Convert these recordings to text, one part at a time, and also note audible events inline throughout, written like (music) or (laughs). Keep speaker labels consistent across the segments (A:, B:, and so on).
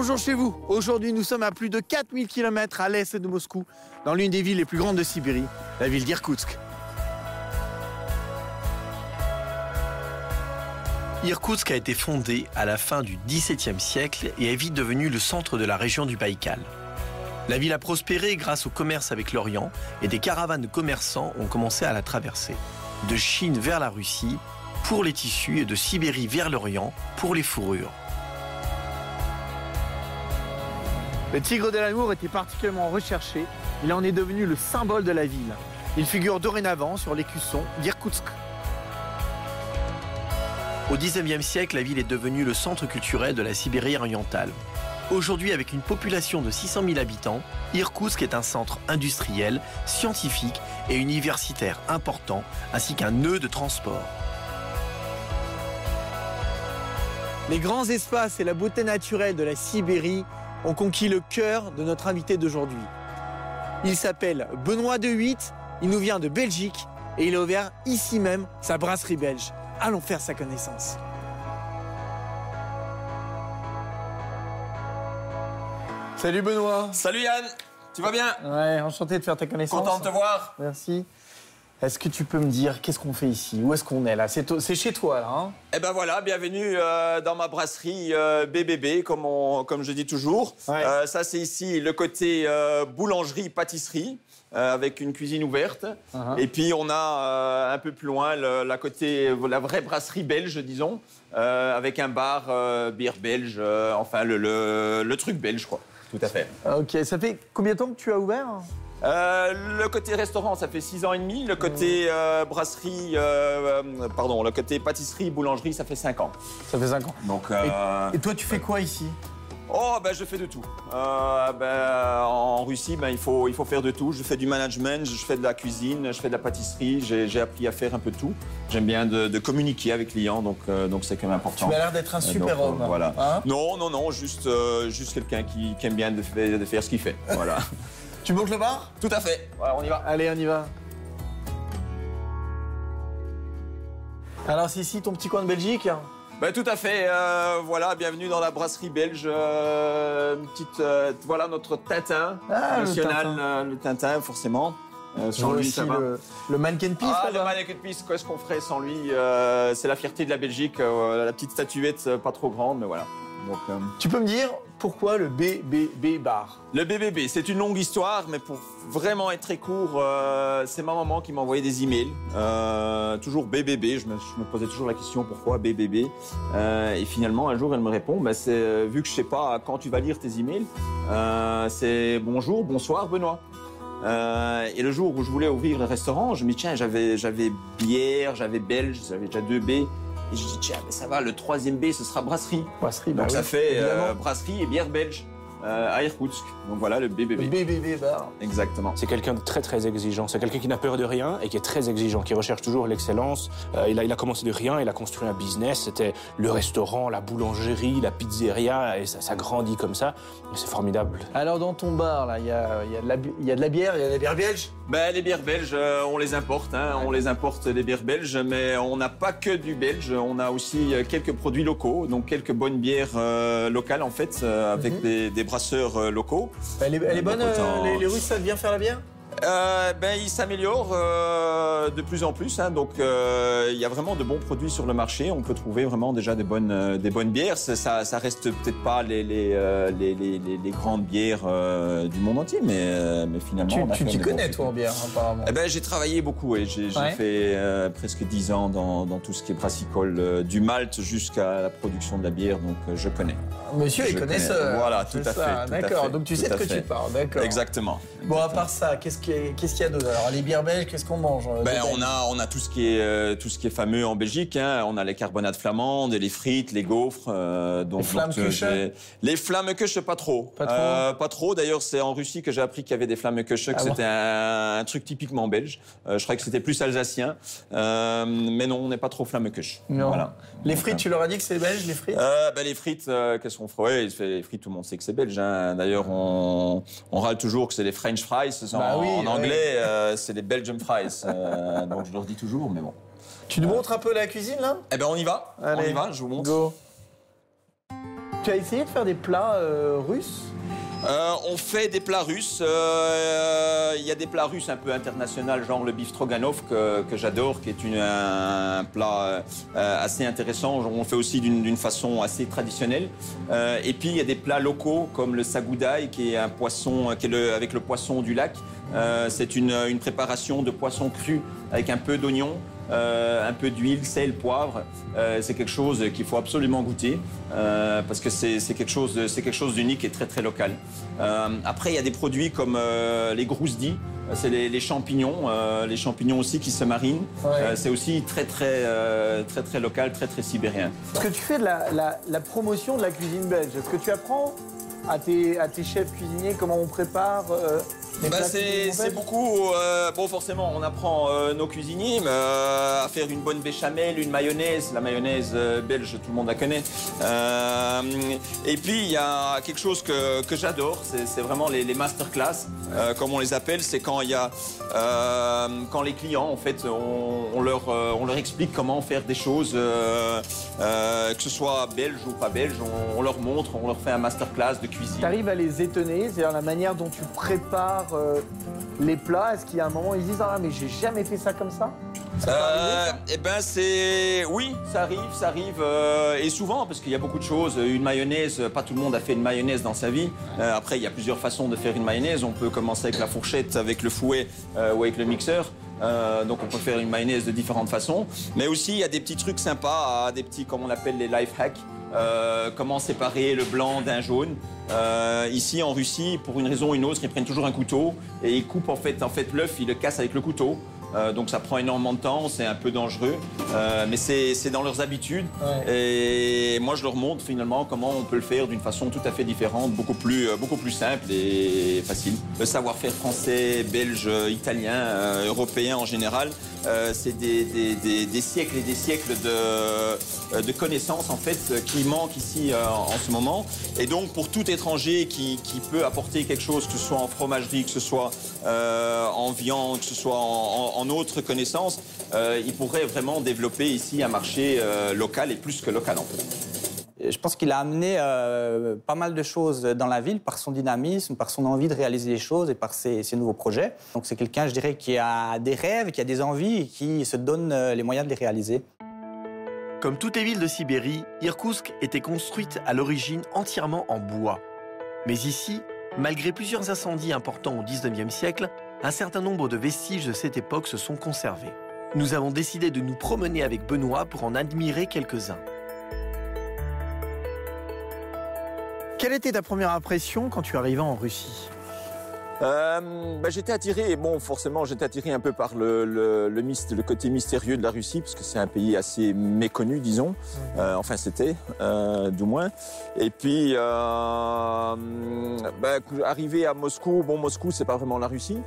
A: Bonjour chez vous. Aujourd'hui, nous sommes à plus de 4000 km à l'est de Moscou, dans l'une des villes les plus grandes de Sibérie, la ville d'Irkoutsk.
B: Irkoutsk a été fondée à la fin du XVIIe siècle et est vite devenue le centre de la région du Baïkal. La ville a prospéré grâce au commerce avec l'Orient et des caravanes de commerçants ont commencé à la traverser. De Chine vers la Russie pour les tissus et de Sibérie vers l'Orient pour les fourrures.
A: Le tigre de l'amour était particulièrement recherché. Il en est devenu le symbole de la ville. Il figure dorénavant sur l'écusson d'Irkoutsk.
B: Au XIXe siècle, la ville est devenue le centre culturel de la Sibérie orientale. Aujourd'hui, avec une population de 600 000 habitants, Irkoutsk est un centre industriel, scientifique et universitaire important, ainsi qu'un nœud de transport.
A: Les grands espaces et la beauté naturelle de la Sibérie ont conquis le cœur de notre invité d'aujourd'hui. Il s'appelle Benoît de Huit, il nous vient de Belgique et il a ouvert ici même sa brasserie belge. Allons faire sa connaissance. Salut Benoît.
C: Salut Yann, tu vas bien?
A: Ouais, enchanté de faire ta connaissance.
C: Content de te voir.
A: Merci. Est-ce que tu peux me dire qu'est-ce qu'on fait ici? Où est-ce qu'on est là? C'est chez toi là, hein?
C: Eh ben voilà, bienvenue euh, dans ma brasserie euh, BBB, comme, on- comme je dis toujours.
A: Ouais.
C: Euh, ça, c'est ici le côté euh, boulangerie-pâtisserie, euh, avec une cuisine ouverte.
A: Uh-huh.
C: Et puis, on a euh, un peu plus loin le- la, côté, la vraie brasserie belge, disons, euh, avec un bar euh, bière belge, euh, enfin, le, le- le truc belge, quoi. Tout à fait.
A: Ok, ça fait combien de temps que tu as ouvert?
C: Euh, le côté restaurant, ça fait 6 ans et demi. Le côté euh, brasserie, euh, pardon, le côté pâtisserie, boulangerie, ça fait 5 ans.
A: Ça fait 5 ans.
C: Donc,
A: Et toi, tu fais quoi ici?
C: Oh, ben, je fais de tout. Euh, ben, en Russie, ben, il, faut, il faut faire de tout. Je fais du management, je fais de la cuisine, je fais de la pâtisserie. J'ai appris à faire un peu tout. J'aime bien de, de communiquer avec les clients, donc euh, donc c'est quand même important.
A: Tu m'as l'air d'être un super
C: donc, euh,
A: homme.
C: voilà.
A: Hein?
C: Non, non, non, juste, juste quelqu'un qui, qui aime bien de, faire- de faire ce qu'il fait. Voilà. (laughs)
A: tu montes le bar
C: tout à fait. On y va.
A: Allez, on y va. Alors, c'est ici ton petit coin de Belgique
C: Ben, tout à fait. euh, voilà, bienvenue dans la brasserie belge. euh, une petite, euh, voilà notre Tintin
A: Ah, le
C: national,
A: Tintin.
C: le Tintin forcément. Euh, sans lui,
A: aussi
C: ça va.
A: le, le mannequin piece
C: Ah, le mannequin de piste, qu'est-ce qu'on ferait sans lui euh, C'est la fierté de la Belgique. euh, la petite statuette, pas trop grande, mais voilà. Donc, euh,
A: Tu peux me dire pourquoi le BBB bar?
C: Le BBB, c'est une longue histoire, mais pour vraiment être très court, euh, c'est ma maman qui m'a envoyé des emails. Euh, toujours BBB, je me, je me posais toujours la question pourquoi BBB. Euh, et finalement, un jour, elle me répond, bah, c'est euh, vu que je sais pas quand tu vas lire tes emails, euh, c'est bonjour, bonsoir, Benoît. Euh, et le jour où je voulais ouvrir le restaurant, je me dis tiens, j'avais j'avais bière, j'avais belge, j'avais déjà deux B. Et je dis tiens, mais ça va, le troisième B, ce sera brasserie.
A: Brasserie, bah
C: Donc
A: oui,
C: ça fait euh, brasserie et bière belge euh, à Irkoutsk. Donc voilà le
A: Le
C: BBB.
A: BBB bar.
C: Exactement.
D: C'est quelqu'un de très très exigeant. C'est quelqu'un qui n'a peur de rien et qui est très exigeant, qui recherche toujours l'excellence. Euh, il, a, il a commencé de rien, il a construit un business. C'était le restaurant, la boulangerie, la pizzeria et ça, ça grandit comme ça. C'est formidable.
A: Alors, dans ton bar, là, il y a, il y a y a de la bière, il y a de la bière belge?
C: Ben, les bières belges, euh, on les importe, hein, on les importe les bières belges, mais on n'a pas que du belge, on a aussi euh, quelques produits locaux, donc quelques bonnes bières euh, locales en fait, euh, avec
A: Mhm.
C: des, des brasseurs locaux.
A: Elle est, elle est
C: donc
A: bonne, les Russes savent bien faire la bière?
C: Euh, ben, ils s'améliorent euh, de plus en plus, hein, donc euh, il y a vraiment de bons produits sur le marché. On peut trouver vraiment déjà des bonnes, des bonnes bières. Ça, ça, reste peut-être pas les, les, les, les, grandes bières du monde entier, mais, mais finalement.
A: Tu t'y connais, toi, en bière, apparemment.
C: Eh ben, j'ai travaillé beaucoup et j'ai
A: Ouais.
C: fait presque 10 ans dans, dans tout ce qui est brassicole, du malt jusqu'à la production de la bière, donc je connais.
A: Monsieur est
C: je
A: connaisseur.
C: connais. Voilà, tout à
A: ça,
C: fait,
A: D'accord, donc tu sais de quoi tu parles, d'accord.
C: Exactement.
A: Bon, à part ça, qu'est-ce a, qu'est-ce qu'il y a d'autre Alors, les bières belges, qu'est-ce qu'on mange euh,
C: Ben, on a on a tout ce qui est euh, tout ce qui est fameux en Belgique. Hein. On a les carbonades flamandes, les frites, les gaufres. euh, donc,
A: Les
C: donc, j'ai- Les flammekuchen, pas trop.
A: Pas trop
C: Euh, pas trop. D'ailleurs, c'est en Russie que j'ai appris qu'il y avait des flammekuchen, que
A: Ah
C: c'était un, un truc typiquement belge. Je croyais que c'était plus alsacien, mais non, on n'est pas trop flammekuchen.
A: Non.
C: Voilà.
A: Les frites, tu leur as dit que c'est belge, les frites?
C: Ben, les frites, qu'est-ce qu'on ferait? Ouais, Les frites, tout le monde sait que c'est belge. hein. D'ailleurs, on, on râle toujours que c'est les French fries.
A: Bah oui,
C: en anglais, euh, c'est les Belgian fries. Euh, donc je leur dis toujours, mais bon.
A: Tu nous montres un peu la cuisine, là?
C: Eh ben, on y va. on y va, je vous montre.
A: Go Tu as essayé de faire des plats euh, russes?
C: Euh, on fait des plats russes. Euh, Il y a des plats russes un peu internationaux, genre le beef stroganov que, j'adore, qui est un, plat euh, assez intéressant. On fait aussi d'une façon assez traditionnelle. Et puis il y a des plats locaux comme le sagoudaï, qui est un poisson, avec le poisson du lac. C'est une, une préparation de poisson cru avec un peu d'oignon. Euh, un peu d'huile, sel, poivre, Euh, c'est quelque chose qu'il faut absolument goûter euh, parce que c'est quelque chose, c'est quelque chose d'unique et très très local. Après, il y a des produits comme les grousdis, c'est les, les champignons, les champignons aussi qui se marinent.
A: Ouais.
C: C'est aussi très très très très local, très très sibérien.
A: Est-ce que tu fais de la, la- la promotion de la cuisine belge Est-ce que tu apprends à tes, à tes chefs cuisiniers comment on prépare
C: Bah, c'est beaucoup. euh, bon, forcément, on apprend euh, nos cuisiniers mais, euh, à faire une bonne béchamel, une mayonnaise. La mayonnaise euh, belge, tout le monde la connaît. Euh, et puis, il y a quelque chose que, que j'adore, c'est c'est vraiment les, les masterclass, euh, comme on les appelle. C'est quand il y a euh, quand les clients, en fait, on, on leur euh, on leur explique comment faire des choses, euh, euh, que ce soit belge ou pas belge. On, on leur montre, on leur fait un masterclass de cuisine.
A: Tu arrives à les étonner, c'est-à-dire la manière dont tu prépares euh, les plats. Est-ce qu'il y a un moment où ils disent Ah, mais j'ai jamais fait ça comme ça?
C: Euh, eh ben c'est oui, ça arrive, ça arrive euh, et souvent parce qu'il y a beaucoup de choses. Une mayonnaise, pas tout le monde a fait une mayonnaise dans sa vie. Après, il y a plusieurs façons de faire une mayonnaise. On peut commencer avec la fourchette, avec le fouet ou avec le mixeur. Donc on peut faire une mayonnaise de différentes façons. Mais aussi il y a des petits trucs sympas, des petits comme on appelle les life hacks. Euh, comment séparer le blanc d'un jaune. Euh, ici en Russie, pour une raison ou une autre, ils prennent toujours un couteau et ils coupent en fait, en fait l'œuf, ils le cassent avec le couteau. Euh, donc ça prend énormément de temps, c'est un peu dangereux, Euh, mais c'est dans leurs habitudes. Et moi je leur montre finalement comment on peut le faire d'une façon tout à fait différente, beaucoup plus, euh, beaucoup plus simple et facile. Le savoir-faire français, belge, italien, euh, européen en général, c'est des, des- des- des siècles et des siècles de, de connaissances en fait qui manquent ici en ce moment. Et donc pour tout étranger qui, qui peut apporter quelque chose, que ce soit en fromagerie, que ce soit en viande, que ce soit en, en- en autres connaissances, euh, il pourrait vraiment développer ici un marché euh, local et plus que local en fait.
E: Je pense qu'il a amené euh, pas mal de choses dans la ville par son dynamisme, par son envie de réaliser les choses et par ses, ses nouveaux projets. Donc c'est quelqu'un, je dirais, qui a des rêves, qui a des envies et qui se donne les moyens de les réaliser.
B: Comme toutes les villes de Sibérie, Irkoutsk était construite à l'origine entièrement en bois. Mais ici, malgré plusieurs incendies importants au 19e siècle, un certain nombre de vestiges de cette époque se sont conservés. Nous avons décidé de nous promener avec Benoît pour en admirer quelques-uns.
A: Quelle était ta première impression quand tu arrivais en Russie?
C: Euh, bah, j'étais attiré, bon, forcément, j'étais attiré un peu par le, le, le, myst- le côté mystérieux de la Russie, parce que c'est un pays assez méconnu, disons. Euh, enfin, c'était, euh, du moins. Et puis, bah, arrivé à Moscou, bon, Moscou, c'est pas vraiment la Russie.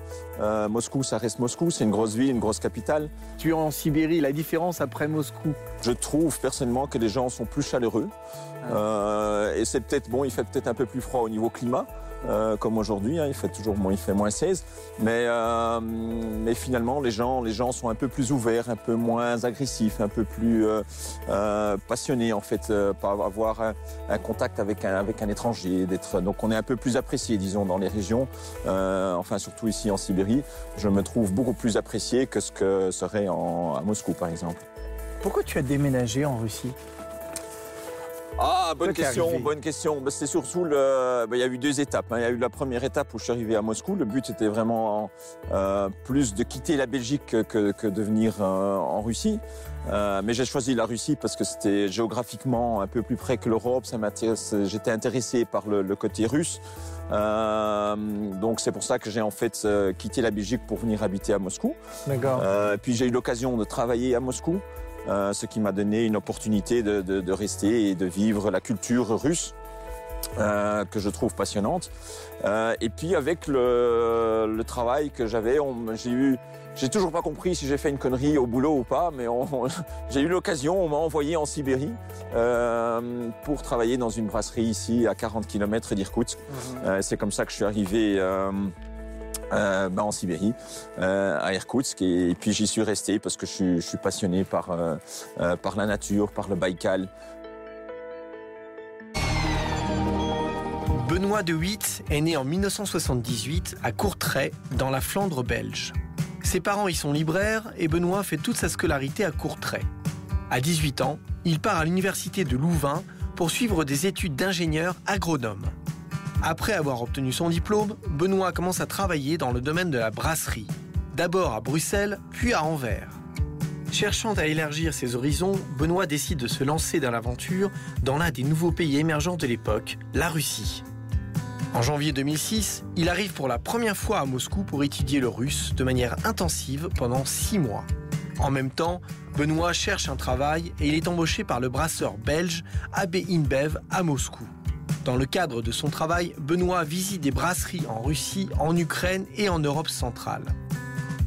C: Moscou, ça reste Moscou, c'est une grosse ville, une grosse capitale.
A: Tu es en Sibérie, la différence après Moscou?
C: Je trouve personnellement que les gens sont plus chaleureux. Euh, et c'est peut-être, bon, il fait peut-être un peu plus froid au niveau climat. Euh, comme aujourd'hui, hein, il fait toujours moins, il fait moins 16, mais, euh, mais finalement les gens, les gens sont un peu plus ouverts, un peu moins agressifs, un peu plus euh, passionnés en fait, par avoir un, contact avec un, avec un étranger, donc on est un peu plus apprécié, disons, dans les régions, enfin surtout ici en Sibérie, je me trouve beaucoup plus apprécié que ce que serait en, à Moscou par exemple.
A: Pourquoi tu as déménagé en Russie?
C: Ah, bonne question, bonne question. Ben, c'est surtout le. ben, il y a eu deux étapes. hein. Il y a eu la première étape où je suis arrivé à Moscou. Le but était vraiment euh, plus de quitter la Belgique que, que- que de venir euh, en Russie. Euh, mais j'ai choisi la Russie parce que c'était géographiquement un peu plus près que l'Europe. Ça m'intéresse. J'étais intéressé par le, le côté russe. Euh, donc c'est pour ça que j'ai en fait euh, quitté la Belgique pour venir habiter à Moscou.
A: D'accord.
C: Euh, puis j'ai eu l'occasion de travailler à Moscou, euh, ce qui m'a donné une opportunité de, de- de rester et de vivre la culture russe. euh, que je trouve passionnante. Euh, et puis avec le, le travail que j'avais, j'ai eu, j'ai toujours pas compris si j'ai fait une connerie au boulot ou pas, mais (laughs) j'ai eu l'occasion, on m'a envoyé en Sibérie euh, pour travailler dans une brasserie ici à 40 km d'Irkoutsk. Euh, c'est comme ça que je suis arrivé. Euh, bah, en Sibérie, euh, à Irkoutsk, et, puis j'y suis resté parce que je suis, passionné par, euh, par la nature, par le Baïkal.
B: Benoît de Witt est né en 1978 à Courtrai, dans la Flandre belge. Ses parents y sont libraires et Benoît fait toute sa scolarité à Courtrai. À 18 ans, il part à l'université de Louvain pour suivre des études d'ingénieur agronome. Après avoir obtenu son diplôme, Benoît commence à travailler dans le domaine de la brasserie, d'abord à Bruxelles, puis à Anvers. Cherchant à élargir ses horizons, Benoît décide de se lancer dans l'aventure dans l'un des nouveaux pays émergents de l'époque, la Russie. En janvier 2006, il arrive pour la première fois à Moscou pour étudier le russe de manière intensive pendant six mois. En même temps, Benoît cherche un travail et il est embauché par le brasseur belge AB InBev à Moscou. Dans le cadre de son travail, Benoît visite des brasseries en Russie, en Ukraine et en Europe centrale.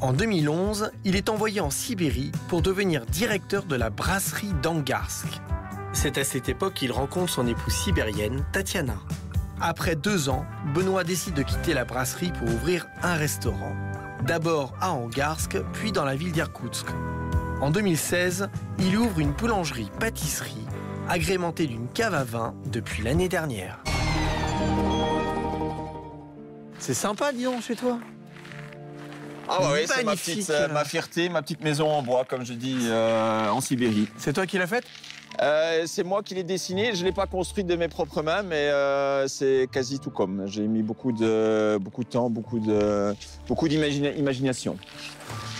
B: En 2011, il est envoyé en Sibérie pour devenir directeur de la brasserie d'Angarsk. C'est à cette époque qu'il rencontre son épouse sibérienne, Tatiana. Après deux ans, Benoît décide de quitter la brasserie pour ouvrir un restaurant. D'abord à Angarsk, puis dans la ville d'Irkoutsk. En 2016, il ouvre une boulangerie-pâtisserie agrémentée d'une cave à vin depuis l'année dernière.
A: C'est sympa, dis donc, chez toi.
C: Ah bah oui, c'est ma petite, euh, ma fierté, ma petite maison en bois, comme je dis, euh, en Sibérie.
A: C'est toi qui l'as faite?
C: Euh, c'est moi qui l'ai dessiné. Je ne l'ai pas construite de mes propres mains, mais euh, c'est quasi tout comme. J'ai mis beaucoup de, beaucoup de temps, beaucoup de, beaucoup d'imagination.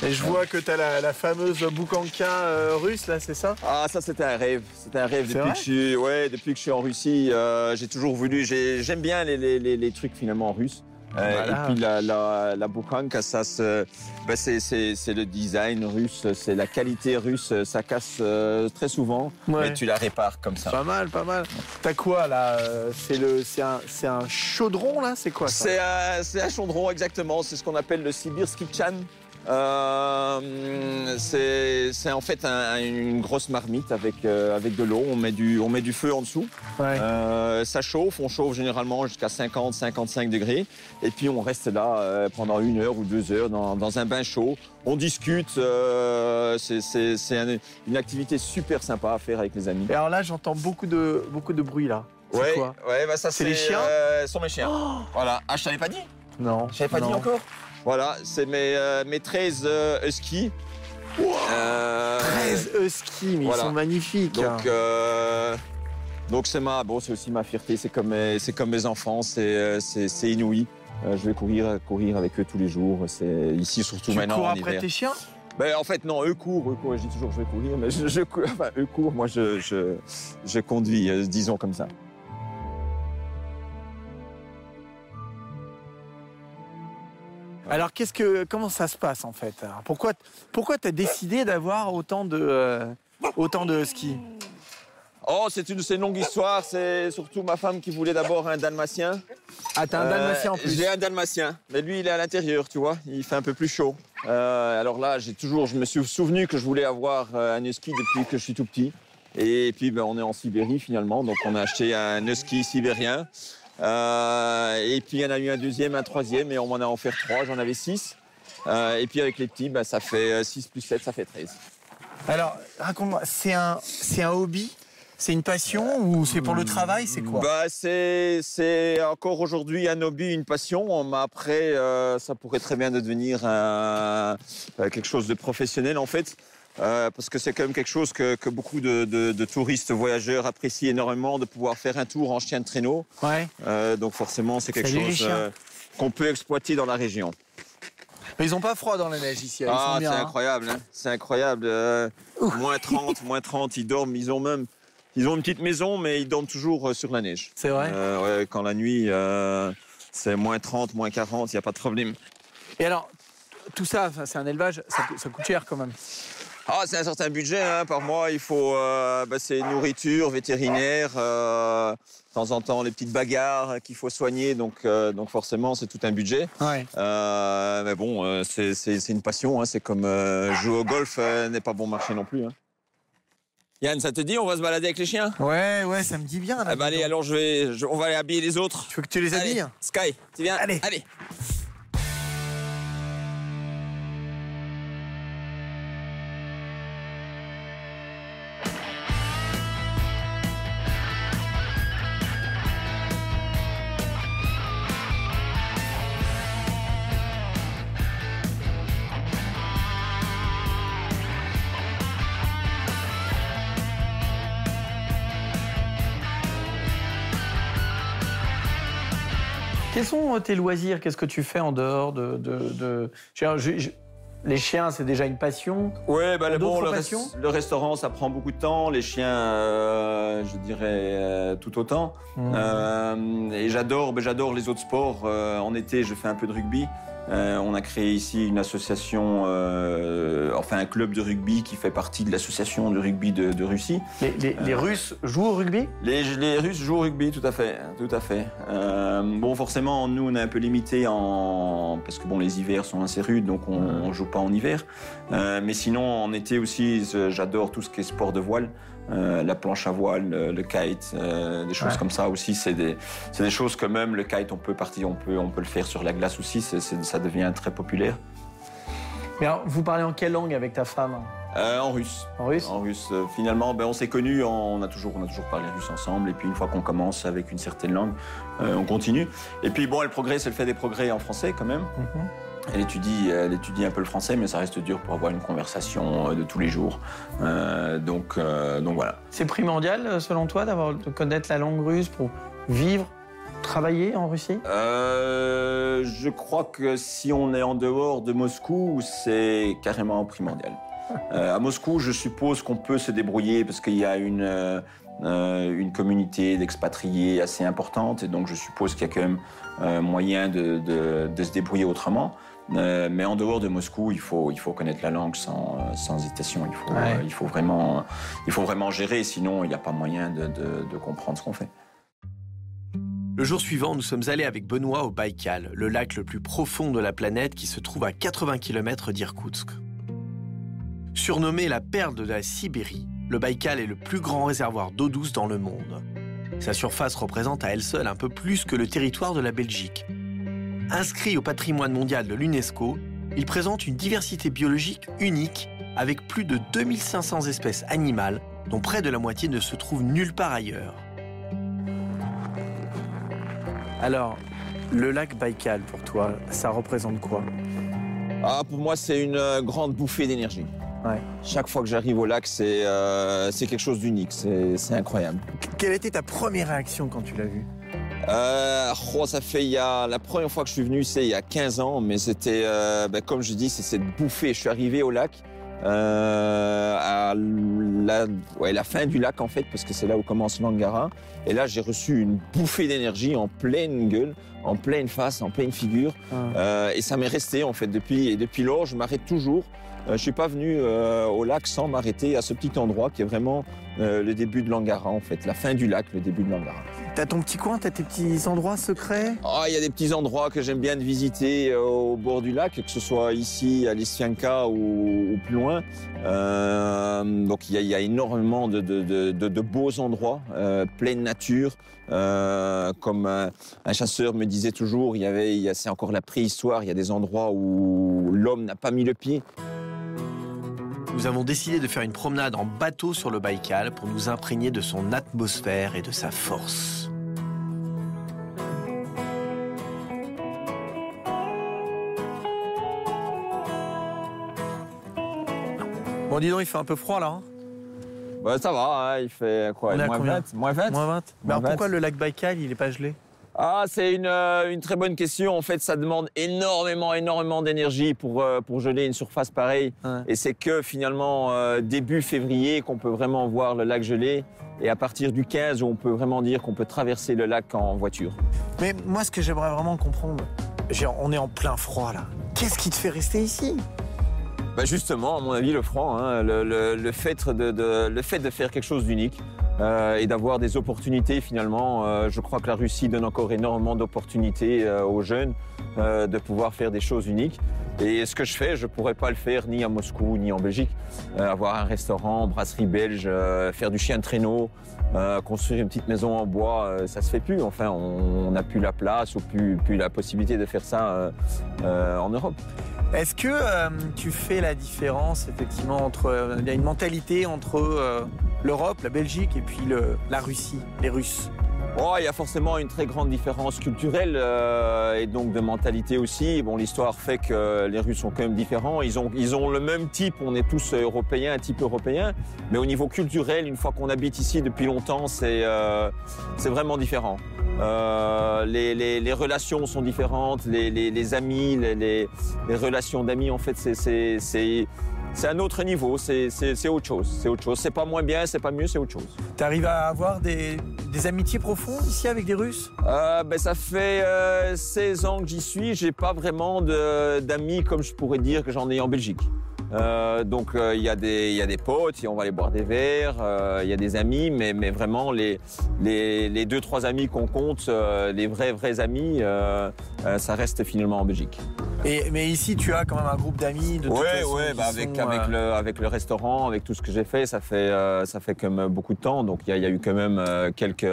A: Et je vois que tu as la, la fameuse boukanka euh, russe, là, c'est ça?
C: Ah, ça c'était un rêve. C'était un rêve depuis que je suis, ouais, depuis que je suis en Russie. euh, j'ai toujours voulu. j'ai- J'aime bien les, les- les- les trucs finalement russes. Euh,
A: Voilà.
C: Et puis la, la, la boukanka, ça, se- ben, c'est, c'est- c'est le design russe, c'est la qualité russe. Ça casse euh, très souvent,
A: Ouais.
C: mais tu la répares comme ça.
A: Pas mal, pas mal. T'as quoi, là euh, C'est le, c'est un, c'est un chaudron, là C'est quoi, ça?
C: C'est un, c'est un chaudron, exactement. C'est ce qu'on appelle le Sibirski Chan. Euh, c'est en fait un- une grosse marmite avec, euh, avec de l'eau. On, met du- on met du feu en dessous.
A: Ouais.
C: Euh, ça chauffe. On chauffe généralement jusqu'à 50-55 degrés. Et puis on reste là pendant une heure ou deux heures dans, dans un bain chaud. On discute. c'est un- une activité super sympa à faire avec les amis.
A: Et alors là, j'entends beaucoup de, beaucoup de bruit, là. C'est
C: Ouais,
A: quoi?
C: Ouais, bah ça
A: C'est les chiens?
C: ce sont mes chiens. Voilà. Ah, je t'avais pas dit?
A: Non.
C: Je t'avais pas
A: non.
C: dit encore? Voilà, c'est mes, euh, mes 13 euh, huskies. Euh,
A: 13 huskies, mais
C: Voilà.
A: ils sont magnifiques.
C: Donc, euh, donc c'est ma, bon, c'est aussi ma fierté. C'est comme, mes- c'est comme mes enfants. C'est, c'est, c'est inouï. Je vais courir, courir avec eux tous les jours. C'est ici surtout
A: tu
C: maintenant
A: cours
C: en
A: après
C: hiver.
A: tes chiens?
C: Ben, en fait, non, eux courent, eux courent. Je dis toujours que je vais courir, mais je, je cours. Enfin, eux courent. Moi, je, je, je conduis, disons comme ça.
A: Alors, qu'est-ce que, comment ça se passe, en fait? Pourquoi, pourquoi t'as décidé d'avoir autant de, euh, autant de huskies
C: Oh, c'est une, une longue histoire. C'est surtout ma femme qui voulait d'abord un dalmatien.
A: Ah, t'as un
C: Euh,
A: dalmatien en plus.
C: J'ai un dalmatien, mais lui il est à l'intérieur, tu vois. Il fait un peu plus chaud. Euh, alors là, j'ai toujours, je me suis souvenu que je voulais avoir euh, un husky depuis que je suis tout petit. Et puis ben, on est en Sibérie finalement, donc on a acheté un husky sibérien. Euh, et puis il y en a eu un deuxième, un troisième, et on m'en a offert trois. J'en avais six. Euh, et puis avec les petits, ben, ça fait 6 plus 7, ça fait 13.
A: Alors, raconte-moi, c'est un, c'est un hobby? C'est une passion ou c'est pour le travail? C'est quoi?
C: Bah, c'est, c'est encore aujourd'hui un hobby, une passion. Mais après, euh, ça pourrait très bien devenir un- euh, quelque chose de professionnel en fait. Euh, parce que c'est quand même quelque chose que, que beaucoup de, de- de touristes voyageurs apprécient énormément, de pouvoir faire un tour en chien de traîneau.
A: Ouais.
C: Euh, donc forcément, c'est quelque
A: Salut
C: chose euh, qu'on peut exploiter dans la région.
A: Mais ils ont pas froid dans la neige ici. Ils
C: Ah,
A: sont bien.
C: c'est
A: hein.
C: incroyable, hein. c'est incroyable. euh, moins 30, (laughs) moins 30, ils dorment, ils ont même... Ils ont une petite maison, mais ils dorment toujours sur la neige.
A: C'est vrai.
C: Euh, ouais, quand la nuit, euh, c'est moins 30, moins 40, il n'y a pas de problème.
A: Et alors, tout ça, c'est un élevage, ça coûte cher quand même.
C: Ah, c'est un certain budget hein, par mois. Il faut, euh, bah, c'est nourriture, vétérinaire, euh, de temps en temps les petites bagarres qu'il faut soigner. Donc, euh, donc forcément, c'est tout un budget.
A: Ouais.
C: Mais bon, c'est, une passion. hein. C'est comme jouer au golf n'est pas bon marché non plus. hein. Yann, ça te dit, on va se balader avec les chiens?
A: Ouais, ouais, ça me dit bien. là,
C: Ah bah allez, alors je vais, je- on va aller habiller les autres.
A: Tu veux que tu les habilles?
C: Allez, Sky, tu viens?
A: Allez.
C: allez.
A: Sont tes loisirs? Qu'est-ce que tu fais en dehors de... de, de... Je- je- je- Les chiens, c'est déjà une passion?
C: Ouais, bah, bon, le, res- le restaurant, ça prend beaucoup de temps. Les chiens, euh, je dirais euh, tout autant.
A: Mmh.
C: Euh, et j'adore, bah, j'adore les autres sports. Euh, en été, je fais un peu de rugby. Euh, on a créé ici une association, euh, enfin un club de rugby qui fait partie de l'association de rugby de, de Russie.
A: Les, les- les Russes jouent au rugby?
C: Les, les Russes jouent au rugby, tout à fait, tout à fait. Euh, bon, forcément, nous, on est un peu limité en parce que bon, les hivers sont assez rudes, donc on, on joue pas en hiver. Euh, mais sinon, en été aussi, j'adore tout ce qui est sport de voile, Euh, la planche à voile, le, le kite, euh, des choses
A: Ouais.
C: comme ça aussi. C'est des, c'est des choses que même le kite, on peut partir, on peut, on peut le faire sur la glace aussi. c'est ça devient très populaire.
A: Mais alors, vous parlez en quelle langue avec ta femme?
C: Euh, en russe.
A: En russe?
C: En russe, finalement, ben, on s'est connus, on a toujours, on a toujours parlé russe ensemble. Et puis une fois qu'on commence avec une certaine langue, on continue. Et puis bon, elle progresse, elle fait des progrès en français quand même.
A: Mhm.
C: Elle étudie, elle étudie un peu le français, mais ça reste dur pour avoir une conversation euh, de tous les jours. Euh, donc, euh, donc voilà.
A: C'est primordial, selon toi, d'avoir de connaître la langue russe pour vivre, travailler en Russie?
C: Euh, je crois que si on est en dehors de Moscou, c'est carrément primordial. (laughs) À Moscou, je suppose qu'on peut se débrouiller parce qu'il y a une, une communauté d'expatriés assez importante et donc je suppose qu'il y a quand même moyen de, de- de se débrouiller autrement. Euh, mais en dehors de Moscou, il faut, il faut connaître la langue sans, sans hésitation. Il faut,
A: Ouais.
C: euh, il, faut vraiment, il faut vraiment gérer, sinon il n'y a pas moyen de, de- de comprendre ce qu'on fait.
B: Le jour suivant, nous sommes allés avec Benoît au Baïkal, le lac le plus profond de la planète qui se trouve à 80 km d'Irkoutsk. Surnommé la perle de la Sibérie, le Baïkal est le plus grand réservoir d'eau douce dans le monde. Sa surface représente à elle seule un peu plus que le territoire de la Belgique. Inscrit au patrimoine mondial de l'UNESCO, il présente une diversité biologique unique avec plus de 2500 espèces animales dont près de la moitié ne se trouve nulle part ailleurs. Alors, le lac Baïkal, pour toi, ça représente quoi?
C: Ah, pour moi, c'est une euh, grande bouffée d'énergie.
A: Ouais.
C: Chaque fois que j'arrive au lac, c'est euh, quelque chose d'unique. C'est c'est incroyable.
A: Quelle était ta première réaction quand tu l'as vu?
C: Euh, oh, ça fait il y a la première fois que je suis venu, c'est il y a 15 ans, mais c'était euh, ben, comme je dis, c'est cette bouffée. Je suis arrivé au lac euh, à la, ouais, la fin du lac en fait, parce que c'est là où commence l'Angara. Et là, j'ai reçu une bouffée d'énergie en pleine gueule, en pleine face, en pleine figure. Euh, et ça m'est resté en fait depuis. Et depuis lors, je m'arrête toujours. Euh, je suis pas venu euh, au lac sans m'arrêter à ce petit endroit qui est vraiment euh, le début de l'Angara en fait, la fin du lac, le début de l'Angara.
A: T'as ton petit coin, t'as tes petits endroits secrets?
C: Ah, il y a des petits endroits que j'aime bien de visiter euh, au bord du lac, que ce soit ici à Lisfianka ou, ou plus loin. Euh, donc il y, a, il y a énormément de, de- de- de- de beaux endroits, euh, pleine nature. Comme un, un chasseur me disait toujours, il y avait, c'est encore la préhistoire. Il y a des endroits où l'homme n'a pas mis le pied.
B: Nous avons décidé de faire une promenade en bateau sur le Baïkal pour nous imprégner de son atmosphère et de sa force.
A: Bon, dis donc, il fait un peu froid là. hein
C: Bah, ça va, hein, il fait quoi
A: On est à
C: moins,
A: combien
C: 20, moins 20
A: Moins 20. Mais alors pourquoi
C: 20.
A: le lac Baïkal, il est pas gelé?
C: Ah, c'est une, euh, une très bonne question. En fait, ça demande énormément, énormément d'énergie pour, euh, pour geler une surface pareille.
A: Ouais.
C: Et c'est que finalement, euh, début février, qu'on peut vraiment voir le lac gelé. Et à partir du 15, on peut vraiment dire qu'on peut traverser le lac en voiture.
A: Mais moi, ce que j'aimerais vraiment comprendre, on est en plein froid là. Qu'est-ce qui te fait rester ici?
C: Bah justement, à mon avis, le froid, hein, le, le- le fait de, de- le fait de faire quelque chose d'unique euh, et d'avoir des opportunités finalement. euh, je crois que la Russie donne encore énormément d'opportunités euh, aux jeunes euh, de pouvoir faire des choses uniques. Et ce que je fais, je pourrais pas le faire ni à Moscou ni en Belgique. Euh, avoir un restaurant, brasserie belge, euh, faire du chien de traîneau, construire une petite maison en bois, ça se fait plus. Enfin, on n'a plus la place ou plus, plus la possibilité de faire ça en Europe.
A: Est-ce que euh, tu fais la différence effectivement entre euh, il y a une mentalité entre euh, l'Europe, la Belgique et puis la Russie, les Russes?
C: Oh, il y a forcément une très grande différence culturelle et donc de mentalité aussi. Bon, l'histoire fait que les Russes sont quand même différents. Ils ont, ils ont le même type. On est tous européens, un type européen. Mais au niveau culturel, une fois qu'on habite ici depuis longtemps, c'est c'est vraiment différent. Euh, les, les- les relations sont différentes, les, amis, les, relations d'amis, en fait, c'est- un autre niveau, c'est autre chose. C'est autre chose. C'est pas moins bien, c'est pas mieux, c'est autre chose.
A: Tu arrives à avoir des, des amitiés profondes ici avec des Russes?
C: Euh, ben, ça fait euh, 16 ans que j'y suis. J'ai pas vraiment d'amis comme je pourrais dire que j'en ai en Belgique. Euh, donc euh, il y, a des- il y a des potes, on va aller boire des verres, euh, il y a des amis, mais, mais vraiment les, les, les deux, trois amis qu'on compte, euh, les vrais, vrais amis, euh, euh, ça reste finalement en Belgique.
A: Et, Mais ici, tu as quand même un groupe d'amis de
C: Oui, ouais, bah avec,
A: sont,
C: avec,
A: euh,
C: le, avec le restaurant, avec tout ce que j'ai fait, ça fait, euh, ça fait comme beaucoup de temps. Donc il y, a- y eu quand même euh, quelques,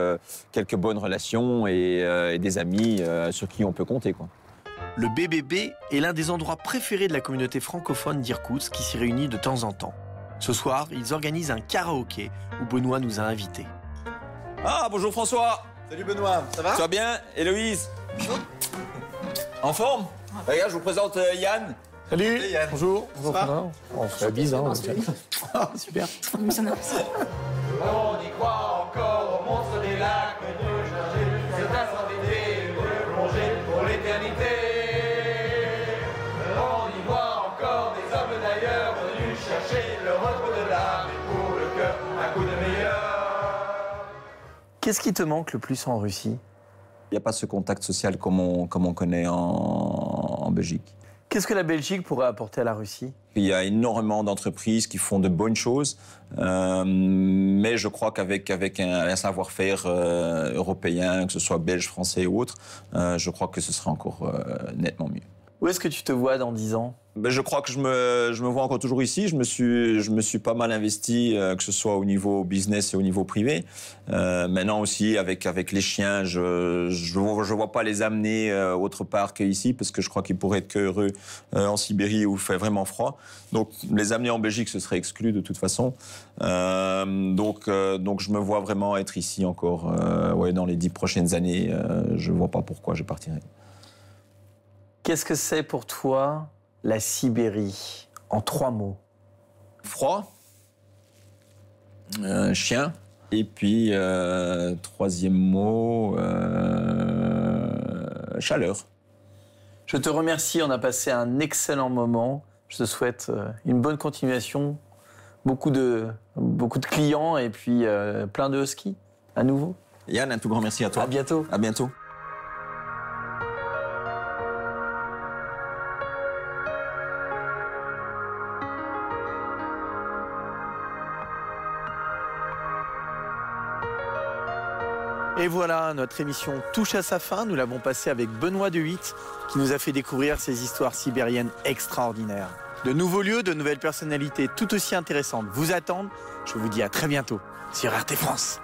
C: quelques bonnes relations et, euh, et des amis euh, sur qui on peut compter. Quoi.
B: Le BBB est l'un des endroits préférés de la communauté francophone d'Irkoutsk qui s'y réunit de temps en temps. Ce soir, ils organisent un karaoké où Benoît nous a invités.
C: Ah, bonjour François
A: Salut Benoît, ça va?
C: Ça va bien Héloïse? En forme? Regarde, je vous présente euh, Yann.
A: Salut
E: Yann.
A: Bonjour Bonjour. On fait la bise, hein. Ah, super (laughs) (laughs)
C: On y croit encore
B: Qu'est-ce qui te manque le plus en Russie?
C: Il n'y a pas ce contact social comme on, comme on connaît en, en Belgique.
B: Qu'est-ce que la Belgique pourrait apporter à la Russie?
C: Il y a énormément d'entreprises qui font de bonnes choses, euh, mais je crois qu'avec avec un, un savoir-faire euh, européen, que ce soit belge, français ou autre, euh, je crois que ce serait encore nettement mieux.
B: Où est-ce que tu te vois dans 10 ans?
C: Ben, je crois que je me, je me vois encore toujours ici. Je me suis, je me suis pas mal investi, euh, que ce soit au niveau business et au niveau privé. Euh, maintenant aussi, avec, avec les chiens, je vois- je vois pas les amener euh, autre part qu'ici, parce que je crois qu'ils pourraient être que heureux en Sibérie où il fait vraiment froid. Donc, les amener en Belgique, ce serait exclu de toute façon. Donc, donc, je me vois vraiment être ici encore ouais, dans les dix prochaines années. Je vois pas pourquoi je partirais.
B: Qu'est-ce que c'est pour toi la Sibérie En trois mots?
C: froid, euh, chien, et puis euh, troisième mot, euh, chaleur.
B: Je te remercie, on a passé un excellent moment. Je te souhaite une bonne continuation, beaucoup de, beaucoup de clients et puis plein de ski à nouveau.
C: Yann, un tout grand merci à toi.
B: À bientôt.
C: À bientôt.
A: Voilà, notre émission touche à sa fin. Nous l'avons passée avec Benoît de Huit, qui nous a fait découvrir ces histoires sibériennes extraordinaires. De nouveaux lieux, de nouvelles personnalités tout aussi intéressantes vous attendent. Je vous dis à très bientôt sur RT France.